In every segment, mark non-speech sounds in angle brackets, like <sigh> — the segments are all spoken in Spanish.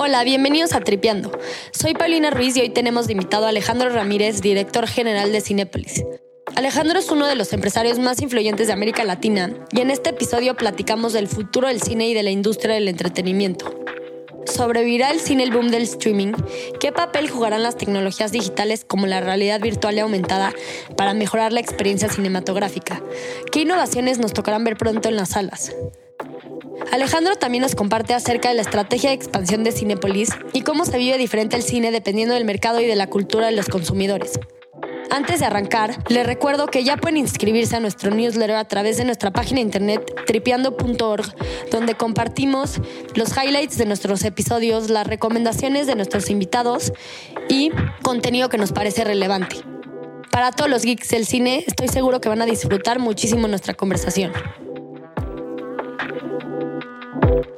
Hola, bienvenidos a Tripeando. Soy Paulina Ruiz y hoy tenemos de invitado a Alejandro Ramírez, director general de Cinépolis. Alejandro es uno de los empresarios más influyentes de América Latina y en este episodio platicamos del futuro del cine y de la industria del entretenimiento. ¿Sobrevivirá el cine el boom del streaming? ¿Qué papel jugarán las tecnologías digitales como la realidad virtual y aumentada para mejorar la experiencia cinematográfica? ¿Qué innovaciones nos tocarán ver pronto en las salas? Alejandro también nos comparte acerca de la estrategia de expansión de Cinepolis y cómo se vive diferente el cine dependiendo del mercado y de la cultura de los consumidores. Antes de arrancar, les recuerdo que ya pueden inscribirse a nuestro newsletter a través de nuestra página internet tripeando.org, donde compartimos los highlights de nuestros episodios, las recomendaciones de nuestros invitados y contenido que nos parece relevante. Para todos los geeks del cine, estoy seguro que van a disfrutar muchísimo nuestra conversación. Bye.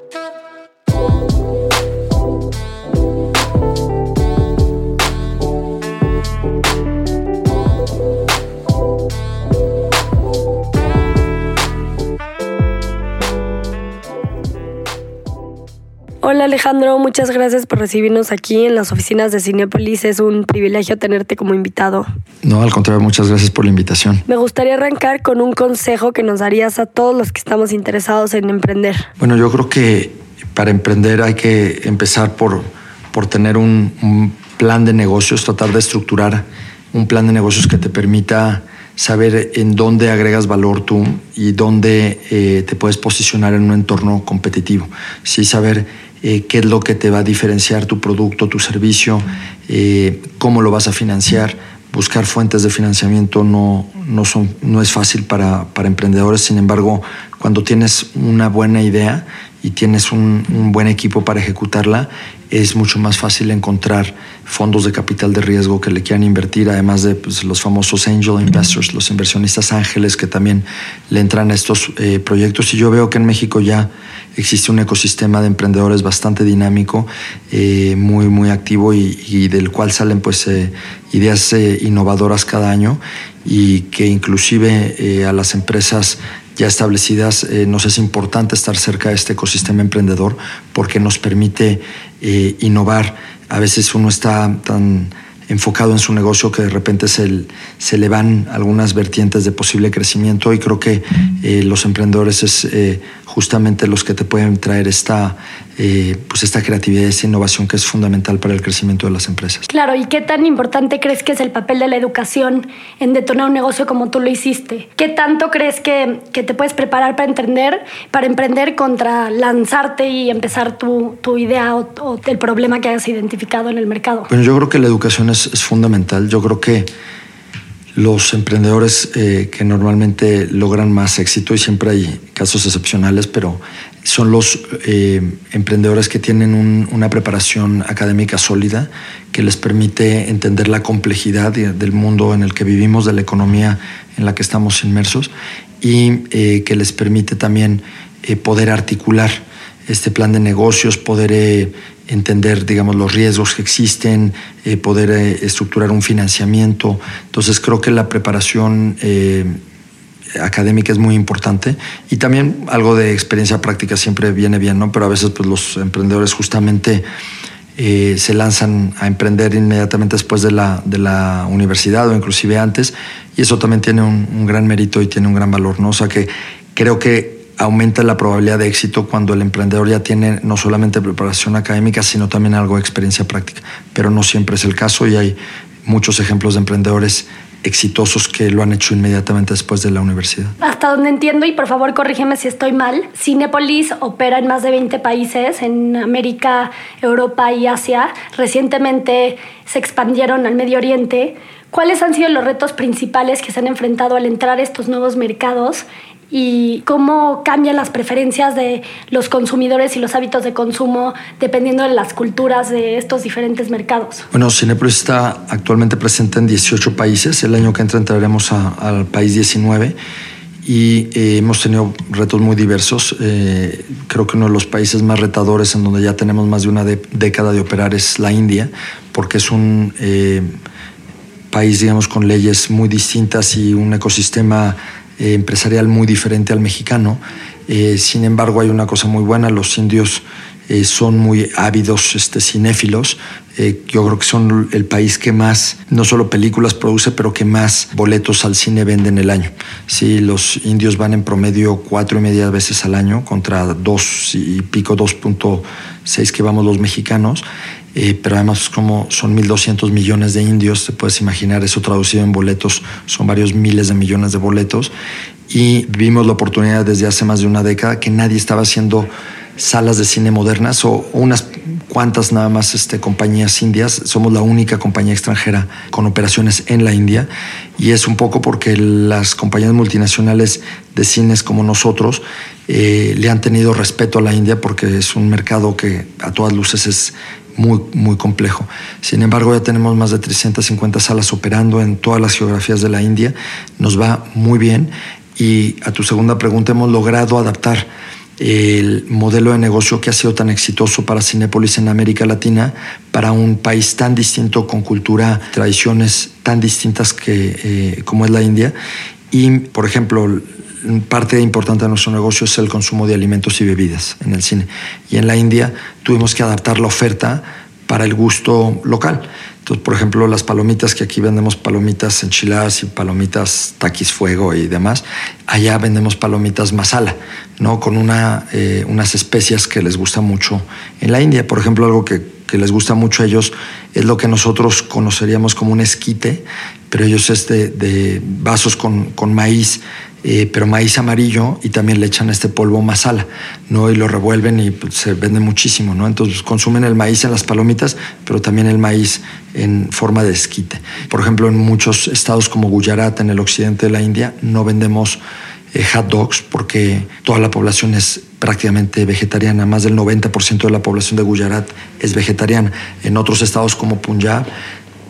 Hola Alejandro, muchas gracias por recibirnos aquí en las oficinas de Cinepolis. Es un privilegio tenerte como invitado. No, al contrario, muchas gracias por la invitación. Me gustaría arrancar con un consejo que nos darías a todos los que estamos interesados en emprender. Bueno, yo creo que para emprender hay que empezar por, por tener un, un plan de negocios, tratar de estructurar un plan de negocios que te permita saber en dónde agregas valor tú y dónde eh, te puedes posicionar en un entorno competitivo. Sí, saber eh, qué es lo que te va a diferenciar tu producto, tu servicio, eh, cómo lo vas a financiar. Buscar fuentes de financiamiento no, no, son, no es fácil para, para emprendedores, sin embargo, cuando tienes una buena idea y tienes un, buen equipo para ejecutarla, es mucho más fácil encontrar fondos de capital de riesgo que le quieran invertir, además de pues, los famosos angel investors, los inversionistas ángeles que también le entran a estos eh, proyectos. Y yo veo que en México ya existe un ecosistema de emprendedores bastante dinámico, eh, muy, muy activo y, del cual salen pues eh, ideas eh, innovadoras cada año y que inclusive a las empresas ya establecidas nos es importante estar cerca de este ecosistema emprendedor porque nos permite innovar. A veces uno está tan enfocado en su negocio que de repente se, se le van algunas vertientes de posible crecimiento y creo que los emprendedores es justamente los que te pueden traer esta, eh, pues esta creatividad, esta innovación que es fundamental para el crecimiento de las empresas. Claro, ¿y qué tan importante crees que es el papel de la educación en detonar un negocio como tú lo hiciste? ¿Qué tanto crees que, que te puedes preparar para emprender, para emprender contra lanzarte y empezar tu, tu idea o, o, el problema que hayas identificado en el mercado? Bueno, yo creo que la educación es, es fundamental. Yo creo que los emprendedores eh, que normalmente logran más éxito, y siempre hay casos excepcionales, pero son los eh, emprendedores que tienen un, una preparación académica sólida que les permite entender la complejidad del mundo en el que vivimos, de la economía en la que estamos inmersos, y eh, que les permite también poder articular este plan de negocios, poder eh, entender, digamos, los riesgos que existen, eh, poder eh, estructurar un financiamiento. Entonces creo que la preparación eh, académica es muy importante y también algo de experiencia práctica siempre viene bien, ¿no? Pero a veces pues, los emprendedores justamente eh, se lanzan a emprender inmediatamente después de la, de la universidad o inclusive antes y eso también tiene un, un gran mérito y tiene un gran valor, ¿no? O sea que creo que aumenta la probabilidad de éxito cuando el emprendedor ya tiene no solamente preparación académica, sino también algo de experiencia práctica. Pero no siempre es el caso y hay muchos ejemplos de emprendedores exitosos que lo han hecho inmediatamente después de la universidad. Hasta donde entiendo, y por favor corrígeme si estoy mal, Cinepolis opera en más de 20 países, en América, Europa y Asia. Recientemente se expandieron al Medio Oriente. ¿Cuáles han sido los retos principales que se han enfrentado al entrar a estos nuevos mercados y cómo cambian las preferencias de los consumidores y los hábitos de consumo dependiendo de las culturas de estos diferentes mercados? Bueno, Cinepolis está actualmente presente en 18 países. El año que entra entraremos a, al país 19 y eh, hemos tenido retos muy diversos. Eh, creo que uno de los países más retadores en donde ya tenemos más de una década de operar es la India, porque es un eh, país, digamos, con leyes muy distintas y un ecosistema eh, empresarial muy diferente al mexicano. Eh, sin embargo, hay una cosa muy buena, los indios eh, son muy ávidos este, cinéfilos. Eh, yo creo que son el país que más, no solo películas produce, pero que más boletos al cine venden el año. Sí, los indios van en promedio cuatro y media veces al año contra dos y pico, 2.6 que vamos los mexicanos. Eh, pero además como son 1.200 millones de indios, te puedes imaginar eso traducido en boletos, son varios miles de millones de boletos y vimos la oportunidad desde hace más de una década que nadie estaba haciendo salas de cine modernas o, unas cuantas nada más este, compañías indias. Somos la única compañía extranjera con operaciones en la India y es un poco porque las compañías multinacionales de cines como nosotros eh, le han tenido respeto a la India porque es un mercado que a todas luces es muy, muy complejo. Sin embargo, ya tenemos más de 350 salas operando en todas las geografías de la India. Nos va muy bien. Y a tu segunda pregunta, hemos logrado adaptar el modelo de negocio que ha sido tan exitoso para Cinépolis en América Latina para un país tan distinto, con cultura, tradiciones tan distintas que, eh, como es la India. Y, por ejemplo, parte importante de nuestro negocio es el consumo de alimentos y bebidas en el cine. Y en la India tuvimos que adaptar la oferta para el gusto local. Entonces, por ejemplo, las palomitas, que aquí vendemos palomitas enchiladas y palomitas taquis fuego y demás, allá vendemos palomitas masala, ¿no? Con una, eh, unas especias que les gusta mucho en la India. Por ejemplo, algo que, les gusta mucho a ellos es lo que nosotros conoceríamos como un esquite, pero ellos es de, de vasos con, con maíz eh, pero maíz amarillo y también le echan este polvo masala, ¿no? Y lo revuelven y pues, se vende muchísimo, ¿no? Entonces consumen el maíz en las palomitas, pero también el maíz en forma de esquite. Por ejemplo, en muchos estados como Gujarat, en el occidente de la India, no vendemos eh, hot dogs porque toda la población es prácticamente vegetariana, más del 90% de la población de Gujarat es vegetariana. En otros estados como Punjab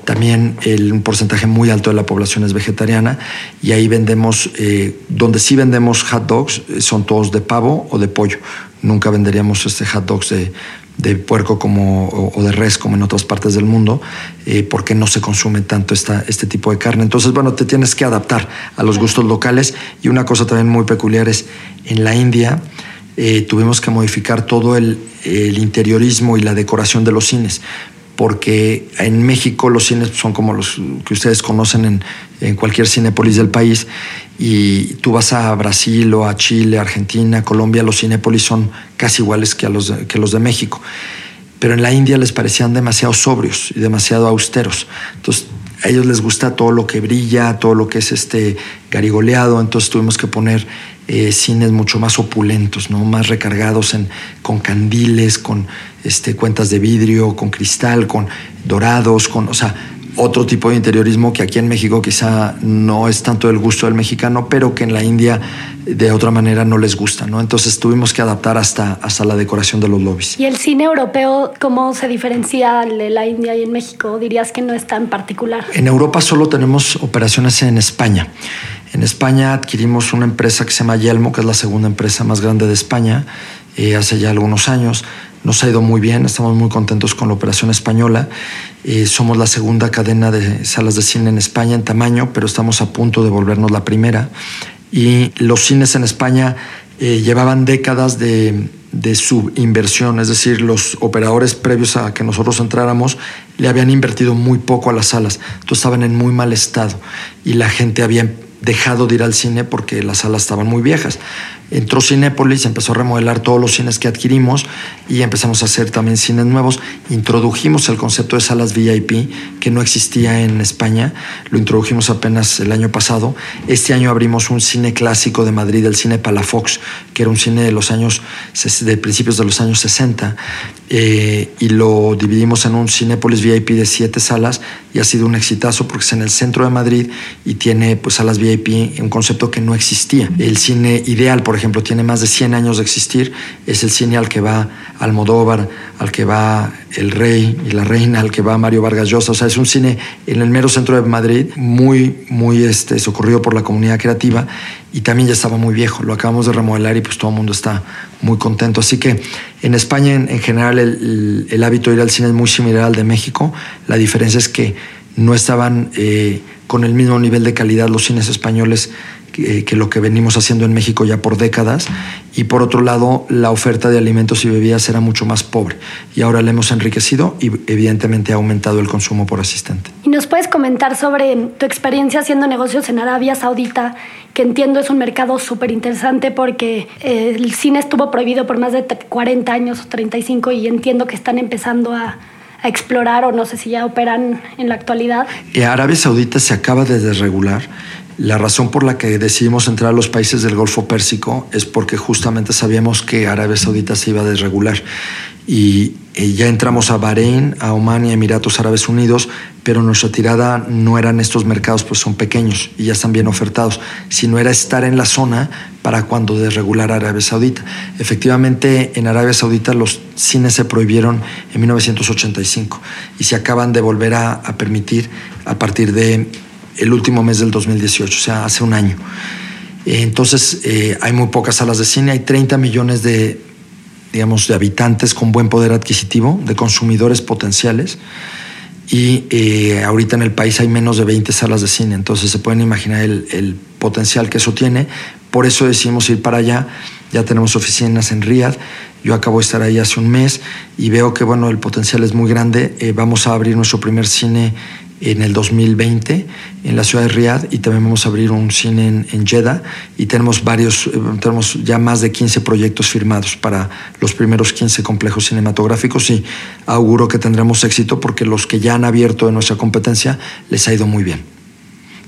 también un porcentaje muy alto de la población es vegetariana y ahí vendemos, eh, donde sí vendemos hot dogs eh, son todos de pavo o de pollo. Nunca venderíamos este hot dogs de, de puerco como, o, de res como en otras partes del mundo, eh, porque no se consume tanto esta, este tipo de carne. Entonces, bueno, te tienes que adaptar a los gustos locales y una cosa también muy peculiar es en la India. tuvimos que modificar todo el, interiorismo y la decoración de los cines porque en México los cines son como los que ustedes conocen en, cualquier cinépolis del país, y tú vas a Brasil o a Chile, Argentina, Colombia, los cinépolis son casi iguales que, los que los de México. Pero en la India les parecían demasiado sobrios y demasiado austeros. Entonces, a ellos les gusta todo lo que brilla, todo lo que es este garigoleado, entonces tuvimos que poner eh, cines mucho más opulentos, ¿no? más recargados en, con candiles, con este, cuentas de vidrio, con cristal, con dorados, con, o sea, otro tipo de interiorismo que aquí en México quizá no es tanto del gusto del mexicano, pero que en la India de otra manera no les gusta, ¿no? Entonces tuvimos que adaptar hasta, hasta la decoración de los lobbies. ¿Y el cine europeo cómo se diferencia de la India y en México? Dirías que no es tan particular. En Europa solo tenemos operaciones en España. En España adquirimos una empresa que se llama Yelmo, que es la segunda empresa más grande de España, eh, hace ya algunos años. Nos ha ido muy bien, estamos muy contentos con la operación española. Eh, somos la segunda cadena de salas de cine en España en tamaño, pero estamos a punto de volvernos la primera. Y los cines en España eh, llevaban décadas de, de subinversión, es decir, los operadores previos a que nosotros entráramos le habían invertido muy poco a las salas, entonces estaban en muy mal estado y la gente había dejado de ir al cine porque las salas estaban muy viejas. Entró Cinépolis, empezó a remodelar todos los cines que adquirimos y empezamos a hacer también cines nuevos. Introdujimos el concepto de salas VIP que no existía en España, lo introdujimos apenas el año pasado. Este año abrimos un cine clásico de Madrid, el cine Palafox, que era un cine de los años, de principios de los años 60, eh, y lo dividimos en un Cinépolis VIP de siete salas y ha sido un exitazo porque es en el centro de Madrid y tiene pues salas VIP, un concepto que no existía. El cine ideal, por ejemplo, tiene más de 100 años de existir, es el cine al que va Almodóvar, al que va el rey y la reina, al que va Mario Vargas Llosa, o sea, es un cine en el mero centro de Madrid, muy, muy este, socorrido por la comunidad creativa y también ya estaba muy viejo, lo acabamos de remodelar y pues todo el mundo está muy contento. Así que en España en, general el, el, hábito de ir al cine es muy similar al de México, la diferencia es que no estaban eh, con el mismo nivel de calidad los cines españoles que, que, lo que venimos haciendo en México ya por décadas. Y por otro lado, la oferta de alimentos y bebidas era mucho más pobre. Y ahora la hemos enriquecido y evidentemente ha aumentado el consumo por asistente. ¿Y nos puedes comentar sobre tu experiencia haciendo negocios en Arabia Saudita? que entiendo es un mercado súper interesante porque eh, el cine estuvo prohibido por más de 40 años o 35 y entiendo que están empezando a, a explorar o no sé si ya operan en la actualidad. Eh, Arabia Saudita se acaba de desregular. La razón por la que decidimos entrar a los países del Golfo Pérsico es porque justamente sabíamos que Arabia Saudita se iba a desregular. Y, y ya entramos a Bahrein, a Oman y Emiratos Árabes Unidos, pero nuestra tirada no eran estos mercados, pues son pequeños y ya están bien ofertados, sino era estar en la zona para cuando desregular Arabia Saudita. Efectivamente, en Arabia Saudita los cines se prohibieron en 1985 y se acaban de volver a permitir a partir de el último mes del 2018, o sea, hace un año. Entonces, eh, hay muy pocas salas de cine, hay 30 millones de, digamos, de habitantes con buen poder adquisitivo, de consumidores potenciales, y eh, ahorita en el país hay menos de 20 salas de cine, entonces se pueden imaginar el, el potencial que eso tiene. Por eso decidimos ir para allá. Ya tenemos oficinas en Riyadh. Yo acabo de estar ahí hace un mes y veo que bueno, el potencial es muy grande. Eh, vamos a abrir nuestro primer cine en el 2020 en la ciudad de Riyadh y también vamos a abrir un cine en, en Jeddah y tenemos varios, eh, tenemos ya más de 15 proyectos firmados para los primeros 15 complejos cinematográficos y auguro que tendremos éxito porque los que ya han abierto de nuestra competencia les ha ido muy bien.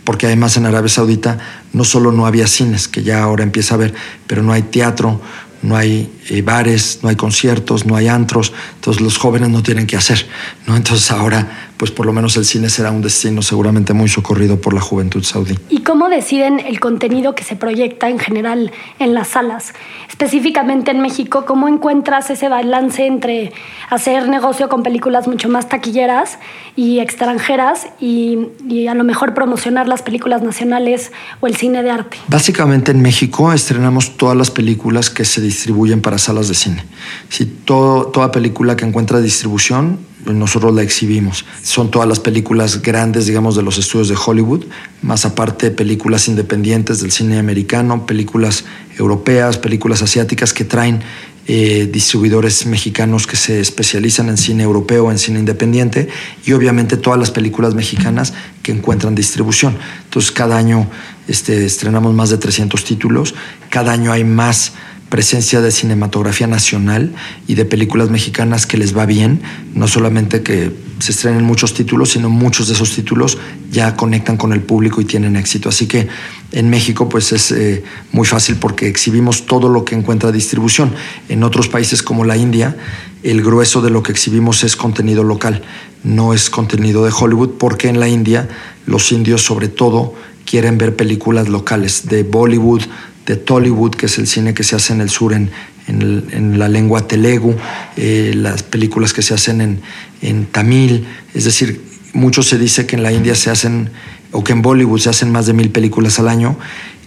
Porque además en Arabia Saudita no solo no había cines, que ya ahora empieza a haber, pero no hay teatro, no hay eh, bares, no hay conciertos, no hay antros, entonces los jóvenes no tienen que hacer, ¿no? Entonces ahora, pues por lo menos el cine será un destino seguramente muy socorrido por la juventud saudí. ¿Y cómo deciden el contenido que se proyecta en general en las salas? Específicamente en México, ¿cómo encuentras ese balance entre hacer negocio con películas mucho más taquilleras y extranjeras y, y a lo mejor promocionar las películas nacionales o el cine de arte? Básicamente en México estrenamos todas las películas que se distribuyen para salas de cine. Si toda película que encuentra distribución, nosotros la exhibimos. Son todas las películas grandes, digamos, de los estudios de Hollywood, más aparte películas independientes del cine americano, películas europeas, películas asiáticas que traen eh, distribuidores mexicanos que se especializan en cine europeo, en cine independiente y obviamente todas las películas mexicanas que encuentran distribución. Entonces cada año este, estrenamos más de 300 títulos, cada año hay más presencia de cinematografía nacional y de películas mexicanas que les va bien, no solamente que se estrenen muchos títulos, sino muchos de esos títulos ya conectan con el público y tienen éxito. Así que en México pues es eh, muy fácil porque exhibimos todo lo que encuentra distribución. En otros países como la India, el grueso de lo que exhibimos es contenido local, no es contenido de Hollywood, porque en la India los indios sobre todo quieren ver películas locales de Bollywood, de Tollywood, que es el cine que se hace en el sur en, en, la lengua telegu, eh, las películas que se hacen en, en tamil, es decir, mucho se dice que en la India se hacen, o que en Bollywood se hacen más de mil películas al año,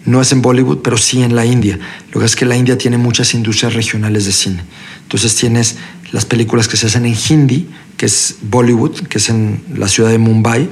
no es en Bollywood, pero sí en la India. Lo que es que la India tiene muchas industrias regionales de cine. Entonces tienes las películas que se hacen en Hindi, que es Bollywood, que es en la ciudad de Mumbai,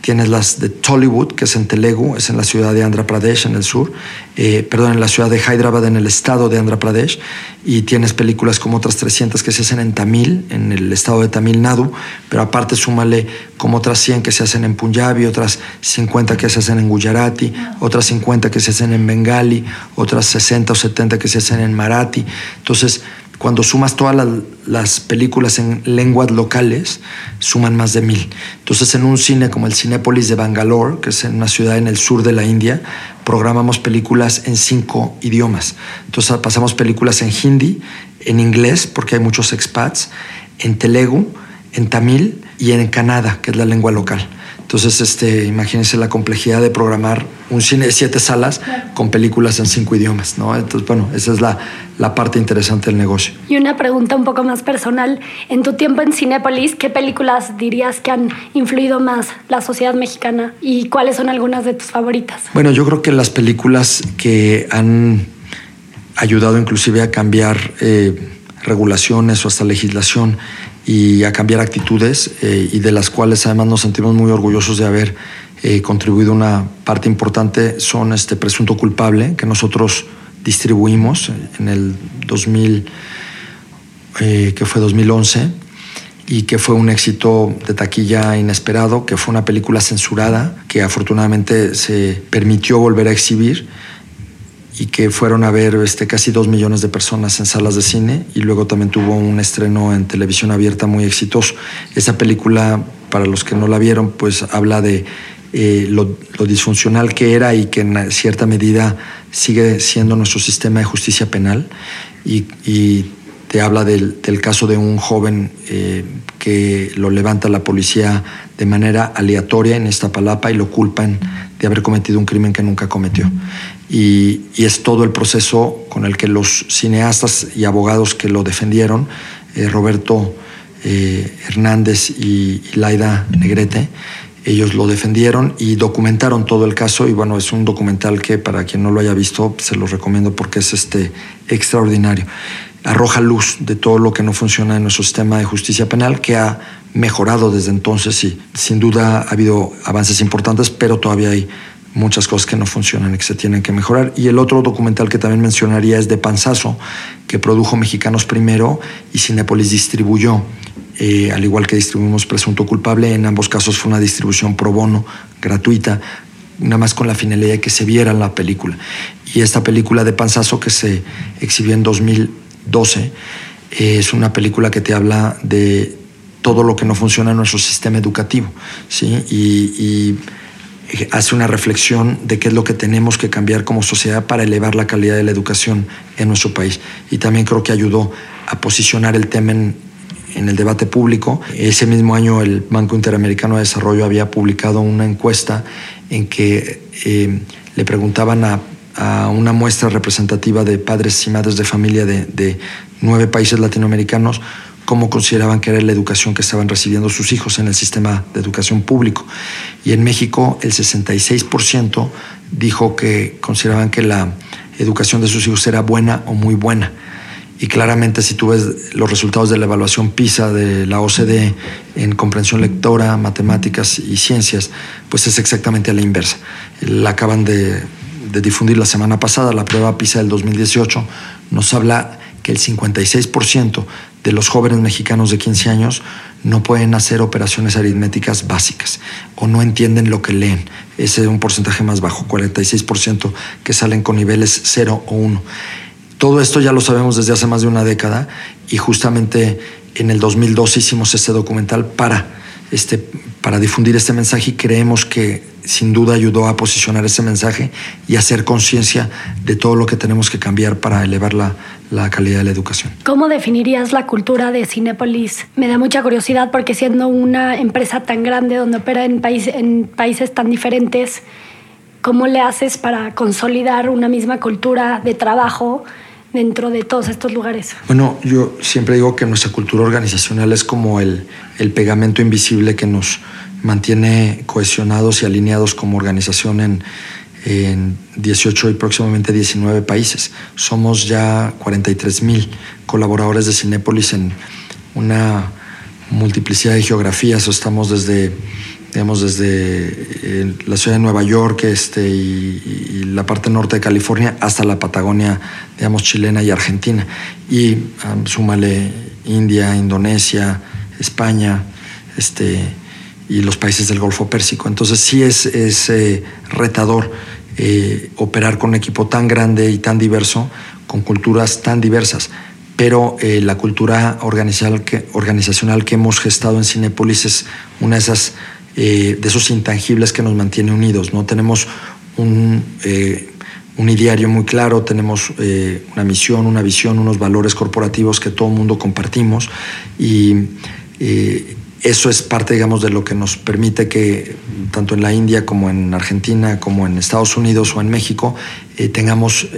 tienes las de Tollywood, que es en Telugu, es en la ciudad de Andhra Pradesh, en el sur, eh, perdón, en la ciudad de Hyderabad, en el estado de Andhra Pradesh, y tienes películas como otras 300 que se hacen en Tamil, en el estado de Tamil Nadu, pero aparte súmale como otras 100 que se hacen en Punjabi, otras 50 que se hacen en Gujarati, otras 50 que se hacen en Bengali, otras 60 o 70 que se hacen en Marathi. Entonces, cuando sumas todas las, las, películas en lenguas locales, suman más de mil. Entonces, en un cine como el Cinépolis de Bangalore, que es una ciudad en el sur de la India, programamos películas en cinco idiomas. Entonces, pasamos películas en hindi, en inglés, porque hay muchos expats, en telegu, en tamil y en Canadá, que es la lengua local. Entonces, este, imagínense la complejidad de programar un cine de siete salas con películas en cinco idiomas, ¿no? Entonces, bueno, esa es la, la, parte interesante del negocio. Y una pregunta un poco más personal. En tu tiempo en Cinépolis, ¿qué películas dirías que han influido más la sociedad mexicana y cuáles son algunas de tus favoritas? Bueno, yo creo que las películas que han ayudado inclusive a cambiar eh, regulaciones o hasta legislación y a cambiar actitudes eh, y de las cuales además nos sentimos muy orgullosos de haber eh, contribuido una parte importante son este presunto culpable que nosotros distribuimos en el 2000, eh, que fue 2011 y que fue un éxito de taquilla inesperado, que fue una película censurada que afortunadamente se permitió volver a exhibir y que fueron a ver este, casi dos millones de personas en salas de cine y luego también tuvo un estreno en televisión abierta muy exitoso. Esa película, para los que no la vieron, pues habla de eh, lo, disfuncional que era y que en cierta medida sigue siendo nuestro sistema de justicia penal y, te habla del, caso de un joven eh, que lo levanta la policía de manera aleatoria en esta palapa y lo culpan de haber cometido un crimen que nunca cometió. Y, es todo el proceso con el que los cineastas y abogados que lo defendieron, eh, Roberto Hernández y Laida Negrete, ellos lo defendieron y documentaron todo el caso y bueno, es un documental que para quien no lo haya visto se lo recomiendo porque es este extraordinario. Arroja luz de todo lo que no funciona en nuestro sistema de justicia penal que ha mejorado desde entonces y sin duda ha habido avances importantes, pero todavía hay muchas cosas que no funcionan y que se tienen que mejorar. Y el otro documental que también mencionaría es de Panzazo, que produjo Mexicanos Primero y Cinepolis distribuyó. Eh, al igual que distribuimos Presunto Culpable, en ambos casos fue una distribución pro bono, gratuita, nada más con la finalidad de que se viera la película. Y esta película de Panzazo que se exhibió en 2012 eh, es una película que te habla de todo lo que no funciona en nuestro sistema educativo, ¿sí? y hace una reflexión de qué es lo que tenemos que cambiar como sociedad para elevar la calidad de la educación en nuestro país. Y también creo que ayudó a posicionar el tema en, en el debate público. Ese mismo año el Banco Interamericano de Desarrollo había publicado una encuesta en que eh, le preguntaban a, una muestra representativa de padres y madres de familia de, nueve países latinoamericanos cómo consideraban que era la educación que estaban recibiendo sus hijos en el sistema de educación público. Y en México el 66% dijo que consideraban que la educación de sus hijos era buena o muy buena. Y claramente si tú ves los resultados de la evaluación PISA de la OCDE en comprensión lectora, matemáticas y ciencias, pues es exactamente a la inversa. La acaban de, difundir la semana pasada, la prueba PISA del 2018 nos habla que el 56% de los jóvenes mexicanos de 15 años no pueden hacer operaciones aritméticas básicas o no entienden lo que leen. Ese es un porcentaje más bajo, 46% que salen con niveles 0 o 1. Todo esto ya lo sabemos desde hace más de una década y justamente en el 2012 hicimos este documental para, este, para difundir este mensaje y creemos que sin duda ayudó a posicionar ese mensaje y hacer conciencia de todo lo que tenemos que cambiar para elevar la, la, calidad de la educación. ¿Cómo definirías la cultura de Cinépolis? Me da mucha curiosidad porque siendo una empresa tan grande donde opera en, país, en países tan diferentes, ¿cómo le haces para consolidar una misma cultura de trabajo? Dentro de todos estos lugares? Bueno, yo siempre digo que nuestra cultura organizacional es como el, el pegamento invisible que nos mantiene cohesionados y alineados como organización en, en 18 y próximamente 19 países. Somos ya 43 mil colaboradores de Cinépolis en una multiplicidad de geografías. Estamos desde digamos, desde eh, la ciudad de Nueva York este, y, la parte norte de California hasta la Patagonia, digamos, chilena y argentina. Y súmale India, Indonesia, España, este, y los países del Golfo Pérsico. Entonces sí es, es eh, retador eh, operar con un equipo tan grande y tan diverso, con culturas tan diversas pero la cultura organizacional que, organizacional que hemos gestado en Cinepolis es una de esas eh, de esos intangibles que nos mantiene unidos. ¿no? Tenemos un, eh, un ideario muy claro, tenemos eh, una misión, una visión, unos valores corporativos que todo el mundo compartimos y eso es parte, digamos, de lo que nos permite que tanto en la India como en Argentina, como en Estados Unidos o en México, tengamos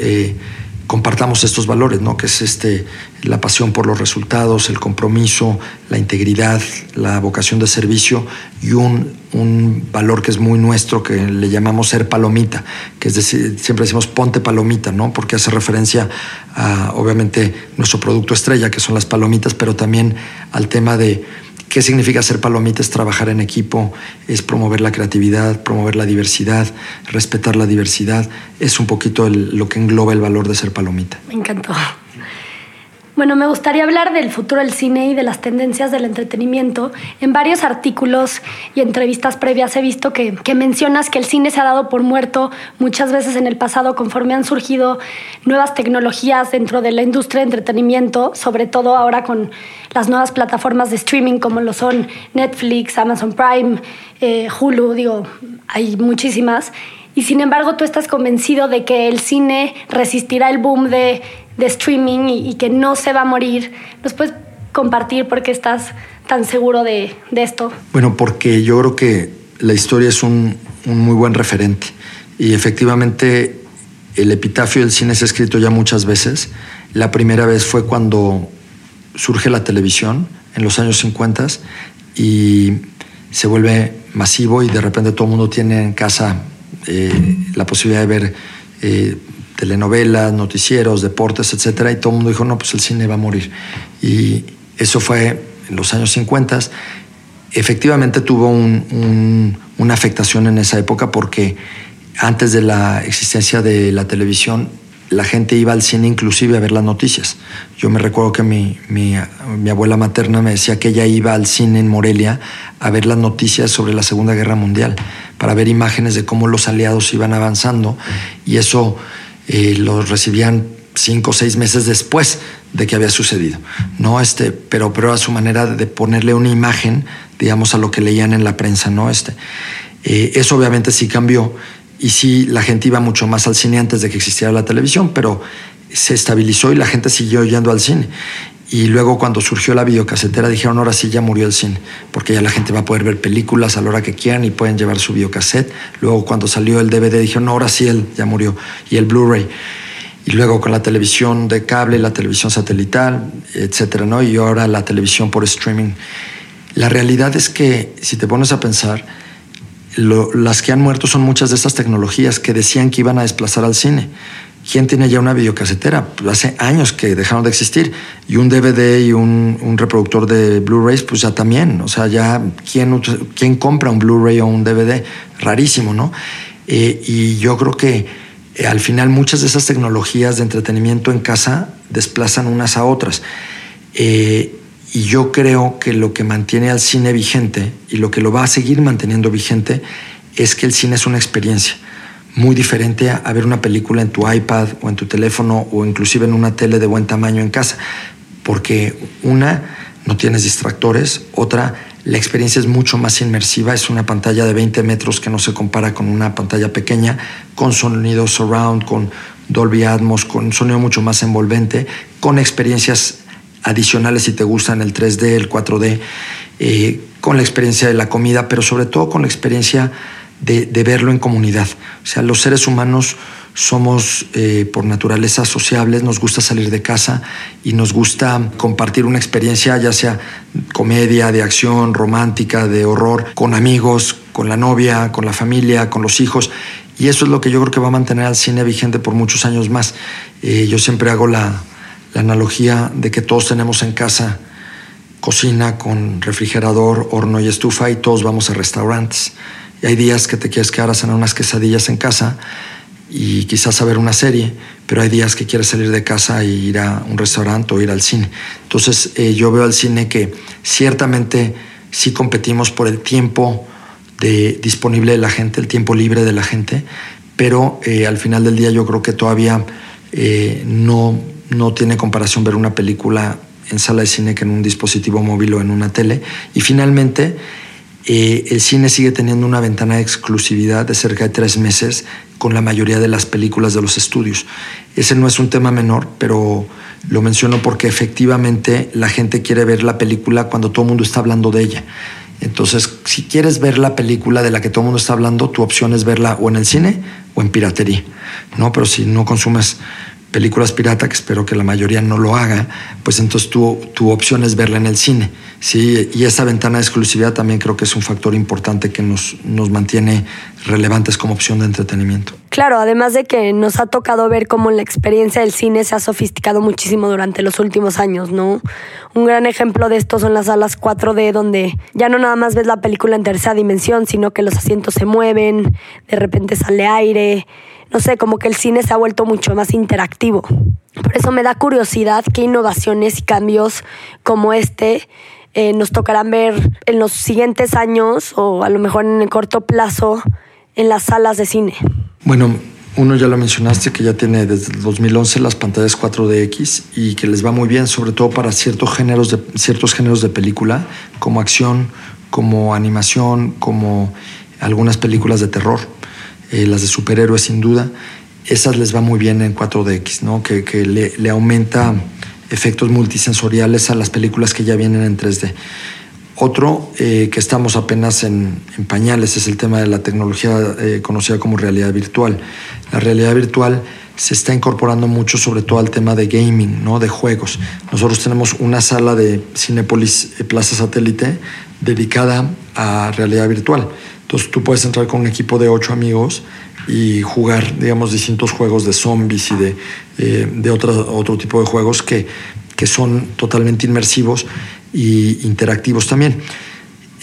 compartamos estos valores, ¿no? que es este, la pasión por los resultados, el compromiso, la integridad, la vocación de servicio y un, un valor que es muy nuestro, que le llamamos ser palomita, que es decir, siempre decimos ponte palomita, ¿no? porque hace referencia a, obviamente, nuestro producto estrella, que son las palomitas, pero también al tema de ¿Qué significa hacer palomitas? Trabajar en equipo, es promover la creatividad, promover la diversidad, respetar la diversidad. Es un poquito lo que engloba el valor de ser palomita. Me encantó. Bueno, me gustaría hablar del futuro del cine y de las tendencias del entretenimiento. En varios artículos y entrevistas previas he visto que, mencionas que el cine se ha dado por muerto muchas veces en el pasado conforme han surgido nuevas tecnologías dentro de la industria de entretenimiento, sobre todo ahora con las nuevas plataformas de streaming como lo son Netflix, Amazon Prime, eh, Hulu, digo, hay muchísimas. Y sin embargo, tú estás convencido de que el cine resistirá el boom de de streaming y, que no se va a morir. ¿Nos puedes compartir por qué estás tan seguro de, esto? Bueno, porque yo creo que la historia es un, muy buen referente y efectivamente el epitafio del cine se ha escrito ya muchas veces. La primera vez fue cuando surge la televisión en los años 50 y se vuelve masivo y de repente todo el mundo tiene en casa eh, la posibilidad de ver eh, telenovelas, noticieros, deportes, etcétera, y todo el mundo dijo, no, pues el cine va a morir. Y eso fue en los años 50. Efectivamente tuvo una afectación en esa época porque antes de la existencia de la televisión, la gente iba al cine inclusive a ver las noticias. Yo me recuerdo que mi, mi, mi, abuela materna me decía que ella iba al cine en Morelia a ver las noticias sobre la Segunda Guerra Mundial, para ver imágenes de cómo los aliados iban avanzando. Y eso eh, los recibían cinco o seis meses después de que había sucedido, ¿no? Este, pero, pero a su manera de ponerle una imagen, digamos, a lo que leían en la prensa, ¿no? Este, eh, eso obviamente sí cambió y sí la gente iba mucho más al cine antes de que existiera la televisión, pero se estabilizó y la gente siguió yendo al cine. Y luego cuando surgió la videocasetera dijeron, ahora sí ya murió el cine, porque ya la gente va a poder ver películas a la hora que quieran y pueden llevar su videocassette. Luego cuando salió el DVD dijeron, ahora sí él ya murió. Y el Blu-ray. Y luego con la televisión de cable, la televisión satelital, etcétera, ¿no? Y ahora la televisión por streaming. La realidad es que, si te pones a pensar, las que han muerto son muchas de estas tecnologías que decían que iban a desplazar al cine. ¿Quién tiene ya una videocasetera? Hace años que dejaron de existir. Y un DVD y un, reproductor de Blu-rays, pues ya también. O sea, ya, ¿quién, quién compra un Blu-ray o un DVD? Rarísimo, ¿no? Eh, y yo creo que eh, al final muchas de esas tecnologías de entretenimiento en casa desplazan unas a otras. Eh, y yo creo que lo que mantiene al cine vigente y lo que lo va a seguir manteniendo vigente es que el cine es una experiencia muy diferente a, ver una película en tu iPad o en tu teléfono o inclusive en una tele de buen tamaño en casa, porque una, no tienes distractores, otra, la experiencia es mucho más inmersiva, es una pantalla de 20 metros que no se compara con una pantalla pequeña, con sonido surround, con Dolby Atmos, con sonido mucho más envolvente, con experiencias adicionales si te gustan el 3D, el 4D, eh, con la experiencia de la comida, pero sobre todo con la experiencia de, verlo en comunidad. O sea, los seres humanos somos eh, por naturaleza sociables, nos gusta salir de casa y nos gusta compartir una experiencia, ya sea comedia, de acción, romántica, de horror, con amigos, con la novia, con la familia, con los hijos. Y eso es lo que yo creo que va a mantener al cine vigente por muchos años más. Eh, yo siempre hago la, la analogía de que todos tenemos en casa cocina con refrigerador, horno y estufa y todos vamos a restaurantes. Y hay días que te quieres quedar a cenar unas quesadillas en casa y quizás a ver una serie, pero hay días que quieres salir de casa e ir a un restaurante o ir al cine. Entonces eh, yo veo al cine que ciertamente sí competimos por el tiempo de, disponible de la gente, el tiempo libre de la gente, pero eh, al final del día yo creo que todavía eh, no, no tiene comparación ver una película en sala de cine que en un dispositivo móvil o en una tele. Y finalmente, eh, el cine sigue teniendo una ventana de exclusividad de cerca de tres meses con la mayoría de las películas de los estudios. Ese no es un tema menor, pero lo menciono porque efectivamente la gente quiere ver la película cuando todo el mundo está hablando de ella. Entonces, si quieres ver la película de la que todo el mundo está hablando, tu opción es verla o en el cine o en piratería. ¿no? Pero si no consumes películas pirata, que espero que la mayoría no lo haga, pues entonces tu, tu opción es verla en el cine. ¿sí? Y esa ventana de exclusividad también creo que es un factor importante que nos, nos mantiene relevantes como opción de entretenimiento. Claro, además de que nos ha tocado ver cómo la experiencia del cine se ha sofisticado muchísimo durante los últimos años, ¿no? Un gran ejemplo de esto son las salas 4D, donde ya no nada más ves la película en tercera dimensión, sino que los asientos se mueven, de repente sale aire, no sé, como que el cine se ha vuelto mucho más interactivo. Por eso me da curiosidad qué innovaciones y cambios como este eh, nos tocarán ver en los siguientes años o a lo mejor en el corto plazo en las salas de cine. Bueno, uno ya lo mencionaste que ya tiene desde el 2011 las pantallas 4DX y que les va muy bien, sobre todo para ciertos géneros de, ciertos géneros de película, como acción, como animación, como algunas películas de terror, eh, las de superhéroes sin duda. Esas les va muy bien en 4DX, ¿no? que, que le, le aumenta efectos multisensoriales a las películas que ya vienen en 3D. Otro eh, que estamos apenas en, pañales es el tema de la tecnología eh, conocida como realidad virtual. La realidad virtual se está incorporando mucho sobre todo al tema de gaming, ¿no? de juegos. Nosotros tenemos una sala de Cinepolis eh, Plaza Satélite dedicada a realidad virtual. Entonces tú puedes entrar con un equipo de ocho amigos y jugar, digamos, distintos juegos de zombies y de, de otro, otro tipo de juegos que, que son totalmente inmersivos y interactivos también.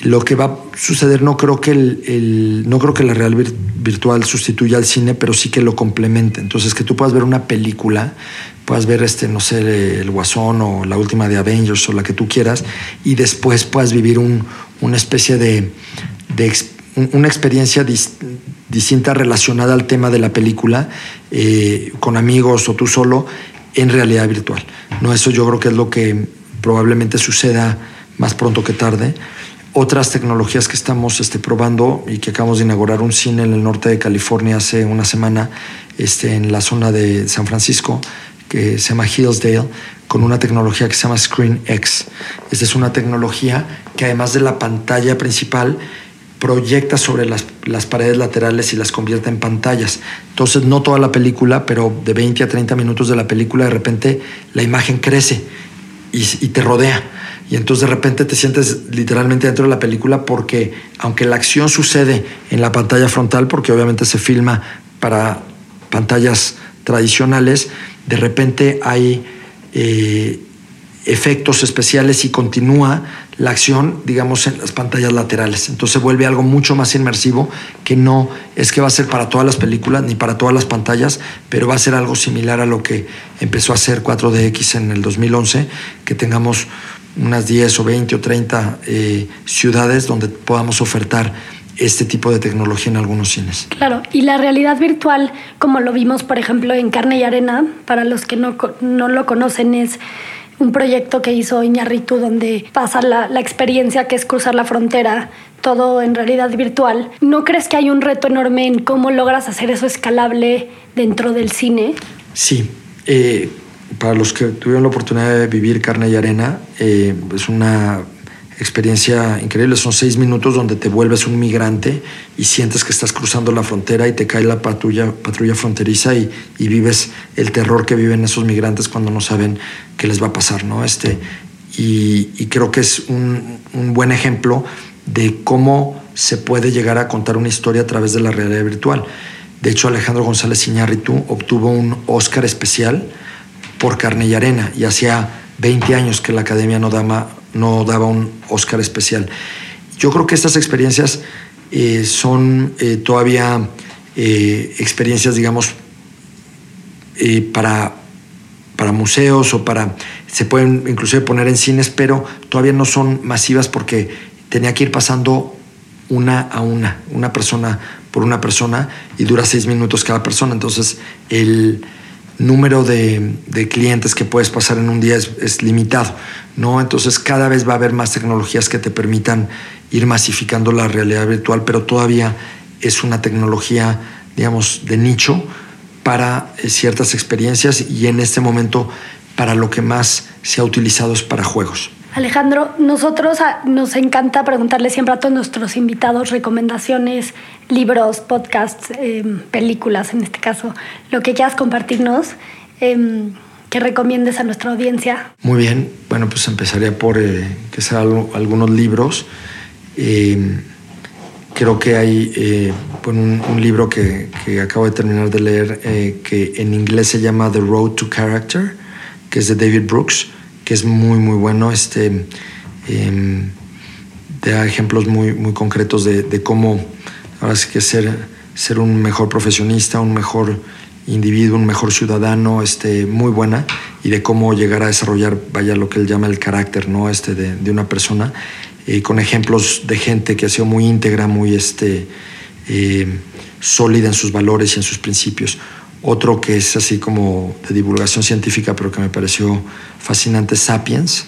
Lo que va a suceder, no creo que, el, no creo que la real virtual sustituya al cine, pero sí que lo complemente. Entonces, que tú puedas ver una película, puedas ver, este, no sé, el Guasón o la última de Avengers o la que tú quieras, y después puedas vivir un, una especie de, de una experiencia distinta relacionada al tema de la película, eh, con amigos o tú solo, en realidad virtual. No, eso yo creo que es lo que probablemente suceda más pronto que tarde. Otras tecnologías que estamos este, probando y que acabamos de inaugurar un cine en el norte de California hace una semana, este, en la zona de San Francisco, que se llama Hillsdale, con una tecnología que se llama ScreenX. Esta es una tecnología que además de la pantalla principal, proyecta sobre las, las, paredes laterales y las convierte en pantallas. Entonces, no toda la película, pero de 20 a 30 minutos de la película, de repente la imagen crece y, te rodea. Y entonces de repente te sientes literalmente dentro de la película porque aunque la acción sucede en la pantalla frontal, porque obviamente se filma para pantallas tradicionales, de repente hay eh, efectos especiales y continúa la acción, digamos, en las pantallas laterales. Entonces vuelve algo mucho más inmersivo que no es que va a ser para todas las películas ni para todas las pantallas, pero va a ser algo similar a lo que empezó a hacer 4DX en el 2011, que tengamos unas 10 o 20 o 30 eh, ciudades donde podamos ofertar este tipo de tecnología en algunos cines. Claro, y la realidad virtual, como lo vimos, por ejemplo, en Carne y Arena, para los que no, no lo conocen, es un proyecto que hizo Iñarritu donde pasa la, la, experiencia que es cruzar la frontera, todo en realidad virtual. ¿No crees que hay un reto enorme en cómo logras hacer eso escalable dentro del cine? Sí. Eh, para los que tuvieron la oportunidad de vivir carne y arena, eh, es una experiencia increíble. Son seis minutos donde te vuelves un migrante y sientes que estás cruzando la frontera y te cae la patrulla, patrulla fronteriza y, vives el terror que viven esos migrantes cuando no saben qué les va a pasar. ¿no? Este, y, y creo que es un, un, buen ejemplo de cómo se puede llegar a contar una historia a través de la realidad virtual. De hecho, Alejandro González Iñárritu obtuvo un Oscar especial por Carne y Arena y hacía 20 años que la Academia no daba, no daba un Oscar especial. Yo creo que estas experiencias eh, son eh, todavía eh, experiencias, digamos, para, para museos o para... Se pueden inclusive poner en cines, pero todavía no son masivas porque tenía que ir pasando una a una, una persona por una persona y dura seis minutos cada persona. Entonces, el número de, de, clientes que puedes pasar en un día es, es, limitado, ¿no? Entonces cada vez va a haber más tecnologías que te permitan ir masificando la realidad virtual, pero todavía es una tecnología, digamos, de nicho para eh, ciertas experiencias y en este momento para lo que más se ha utilizado es para juegos. Alejandro, nosotros a, nos encanta preguntarle siempre a todos nuestros invitados recomendaciones, libros, podcasts, eh, películas en este caso, lo que quieras compartirnos, eh, que recomiendes a nuestra audiencia. Muy bien, bueno, pues empezaría por eh, que sean algunos libros. creo que hay un, libro que, acabo de terminar de leer, eh, que en inglés se llama The Road to Character, que es de David Brooks, que es muy, muy bueno. Este, em, da ejemplos muy, muy concretos de, cómo ahora sí que ser, ser un mejor profesionista, un mejor individuo, un mejor ciudadano, este, muy buena, y de cómo llegar a desarrollar, vaya, lo que él llama el carácter, ¿no? Este, de, de una persona, eh, con ejemplos de gente que ha sido muy íntegra, muy este, eh, sólida en sus valores y en sus principios. Otro que es así como de divulgación científica, pero que me pareció fascinante, Sapiens,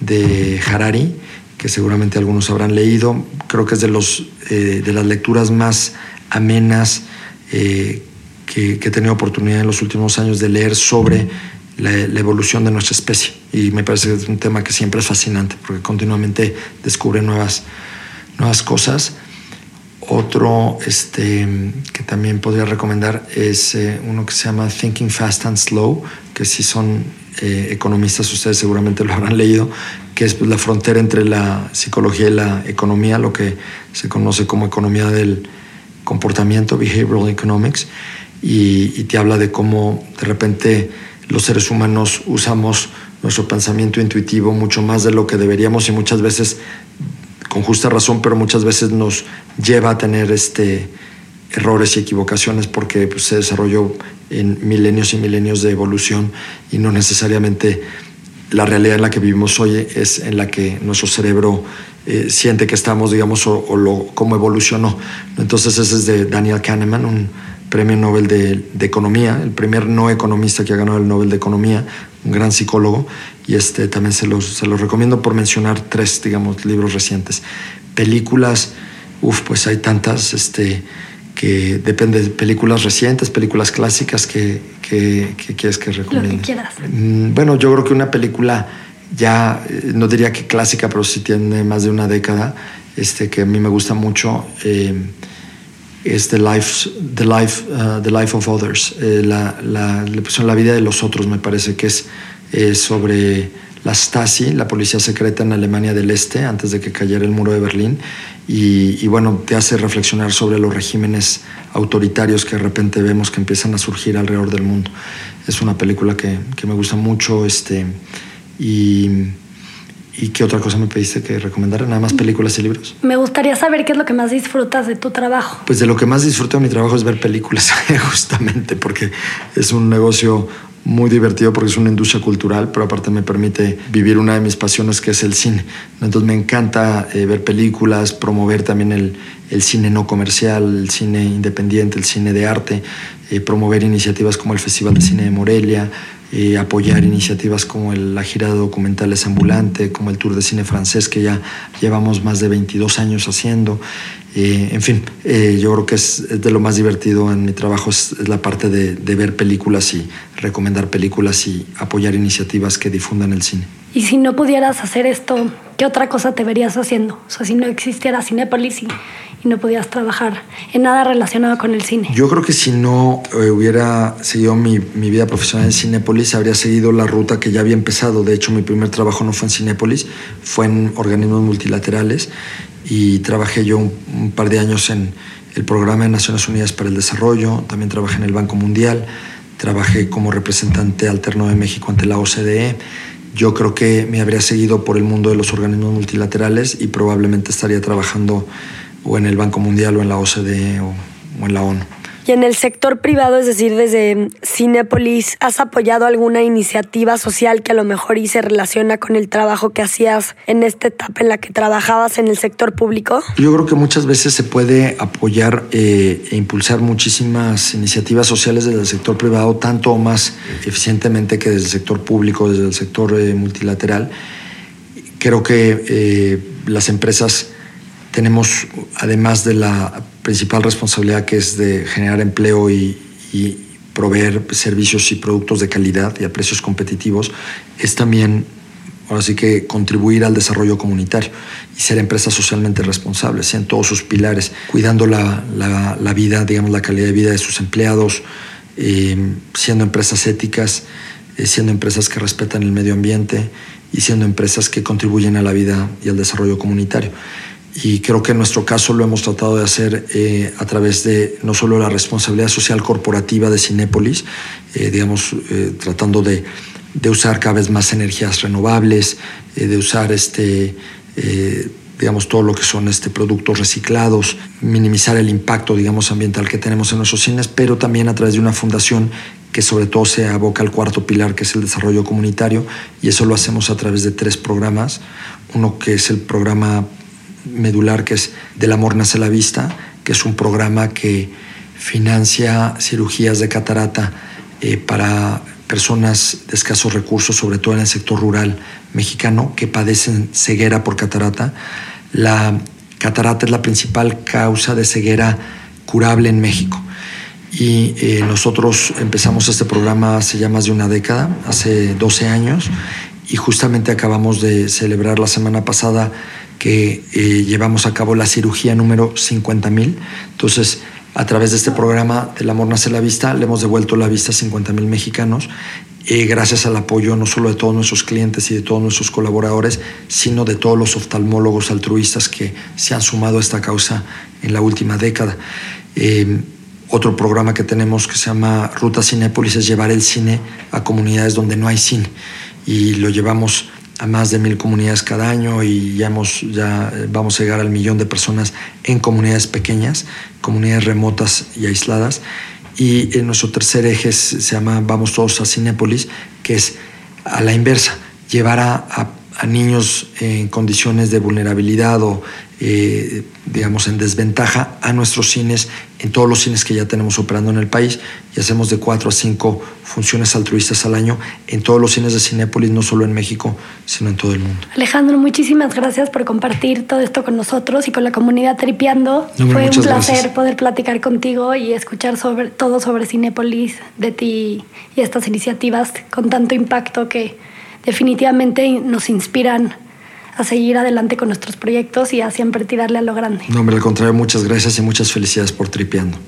de Harari, que seguramente algunos habrán leído. Creo que es de, los, eh, de las lecturas más amenas que, que, he tenido oportunidad en los últimos años de leer sobre la, evolución de nuestra especie. Y me parece que es un tema que siempre es fascinante porque continuamente descubre nuevas, nuevas cosas. Otro este, que también podría recomendar es eh, uno que se llama Thinking Fast and Slow, que si son eh, economistas ustedes seguramente lo habrán leído, que es pues, la frontera entre la psicología y la economía, lo que se conoce como economía del comportamiento, behavioral economics, y, y te habla de cómo de repente los seres humanos usamos nuestro pensamiento intuitivo mucho más de lo que deberíamos y muchas veces con justa razón, pero muchas veces nos lleva a tener este, errores y equivocaciones porque pues, se desarrolló en milenios y milenios de evolución y no necesariamente la realidad en la que vivimos hoy es en la que nuestro cerebro eh, siente que estamos, digamos, o, lo, cómo evolucionó. Entonces ese es de Daniel Kahneman, un premio Nobel de, Economía, el primer no economista que ha ganado el Nobel de Economía, un gran psicólogo, y este, también se los, se los recomiendo por mencionar tres, digamos, libros recientes. Películas, uff, pues hay tantas, este, que depende de películas recientes, películas clásicas que, que, quieres que recomiende. Lo que quieras. Mm, bueno, yo creo que una película ya, eh, no diría que clásica, pero sí tiene más de una década, este, que a mí me gusta mucho. Eh, es The Life, the life, uh, the life of Others, eh, la, la, la, vida de los otros, me parece que es eh, sobre la Stasi, la policía secreta en Alemania del Este, antes de que cayera el muro de Berlín, y, y, bueno, te hace reflexionar sobre los regímenes autoritarios que de repente vemos que empiezan a surgir alrededor del mundo. Es una película que, que me gusta mucho, este, y ¿Y qué otra cosa me pediste que recomendara? ¿Nada más películas y libros? Me gustaría saber qué es lo que más disfrutas de tu trabajo. Pues de lo que más disfruto de mi trabajo es ver películas, <laughs> justamente, porque es un negocio muy divertido porque es una industria cultural, pero aparte me permite vivir una de mis pasiones que es el cine. Entonces me encanta eh, ver películas, promover también el, el, cine no comercial, el cine independiente, el cine de arte, eh, promover iniciativas como el Festival de Cine de Morelia, eh, apoyar iniciativas como la gira de documentales ambulante, como el Tour de Cine Francés, que ya llevamos más de 22 años haciendo. Eh, en fin, eh, yo creo que es, de lo más divertido en mi trabajo, es, la parte de, de, ver películas y recomendar películas y apoyar iniciativas que difundan el cine. Y si no pudieras hacer esto, ¿qué otra cosa te verías haciendo? O sea, si no existiera Cinepolis y, y no podías trabajar en nada relacionado con el cine. Yo creo que si no eh, hubiera seguido mi, mi, vida profesional en Cinépolis, habría seguido la ruta que ya había empezado. De hecho, mi primer trabajo no fue en Cinépolis, fue en organismos multilaterales y trabajé yo un, par de años en el programa de Naciones Unidas para el Desarrollo, también trabajé en el Banco Mundial, trabajé como representante alterno de México ante la OCDE. Yo creo que me habría seguido por el mundo de los organismos multilaterales y probablemente estaría trabajando o en el Banco Mundial o en la OCDE o, en la ONU. Y en el sector privado, es decir, desde Cinepolis, ¿has apoyado alguna iniciativa social que a lo mejor y se relaciona con el trabajo que hacías en esta etapa en la que trabajabas en el sector público? Yo creo que muchas veces se puede apoyar eh, e impulsar muchísimas iniciativas sociales desde el sector privado, tanto o más eficientemente que desde el sector público, desde el sector eh, multilateral. Creo que eh, las empresas tenemos, además de la principal responsabilidad que es de generar empleo y, proveer servicios y productos de calidad y a precios competitivos, es también, ahora sí que contribuir al desarrollo comunitario y ser empresas socialmente responsables en todos sus pilares, cuidando la, vida, digamos, la calidad de vida de sus empleados, eh, siendo empresas éticas, eh, siendo empresas que respetan el medio ambiente y siendo empresas que contribuyen a la vida y al desarrollo comunitario. Y creo que en nuestro caso lo hemos tratado de hacer eh, a través de no solo la responsabilidad social corporativa de Cinépolis, eh, digamos, eh, tratando de, de, usar cada vez más energías renovables, de usar este, digamos, todo lo que son este, productos reciclados, minimizar el impacto, digamos, ambiental que tenemos en nuestros cines, pero también a través de una fundación que sobre todo se aboca al cuarto pilar, que es el desarrollo comunitario, y eso lo hacemos a través de tres programas. Uno que es el programa medular que es Del amor nace la vista, que es un programa que financia cirugías de catarata eh, para personas de escasos recursos, sobre todo en el sector rural mexicano, que padecen ceguera por catarata. La catarata es la principal causa de ceguera curable en México. Y eh, nosotros empezamos este programa hace ya más de una década, hace 12 años, y justamente acabamos de celebrar la semana pasada que eh, llevamos a cabo la cirugía número 50.000. Entonces, a través de este programa del amor nace la vista, le hemos devuelto la vista a 50.000 mexicanos, eh, gracias al apoyo no solo de todos nuestros clientes y de todos nuestros colaboradores, sino de todos los oftalmólogos altruistas que se han sumado a esta causa en la última década. Eh, otro programa que tenemos que se llama Ruta Cinépolis es llevar el cine a comunidades donde no hay cine y lo llevamos a más de mil comunidades cada año y ya, hemos, ya eh, vamos a llegar al millón de personas en comunidades pequeñas, comunidades remotas y aisladas. Y en nuestro tercer eje se llama Vamos todos a Cinépolis, que es a la inversa, llevar a niños en condiciones de vulnerabilidad o eh, digamos, en desventaja a nuestros cines, en todos los cines que ya tenemos operando en el país, y hacemos de cuatro a cinco funciones altruistas al año en todos los cines de Cinépolis, no solo en México, sino en todo el mundo. Alejandro, muchísimas gracias por compartir todo esto con nosotros y con la comunidad Tripeando. Fue un placer poder platicar contigo y escuchar sobre, todo sobre Cinépolis, de ti y estas iniciativas con tanto impacto que definitivamente nos inspiran a seguir adelante con nuestros proyectos y a siempre tirarle a lo grande. No, hombre, al contrario, muchas gracias y muchas felicidades por tripeando.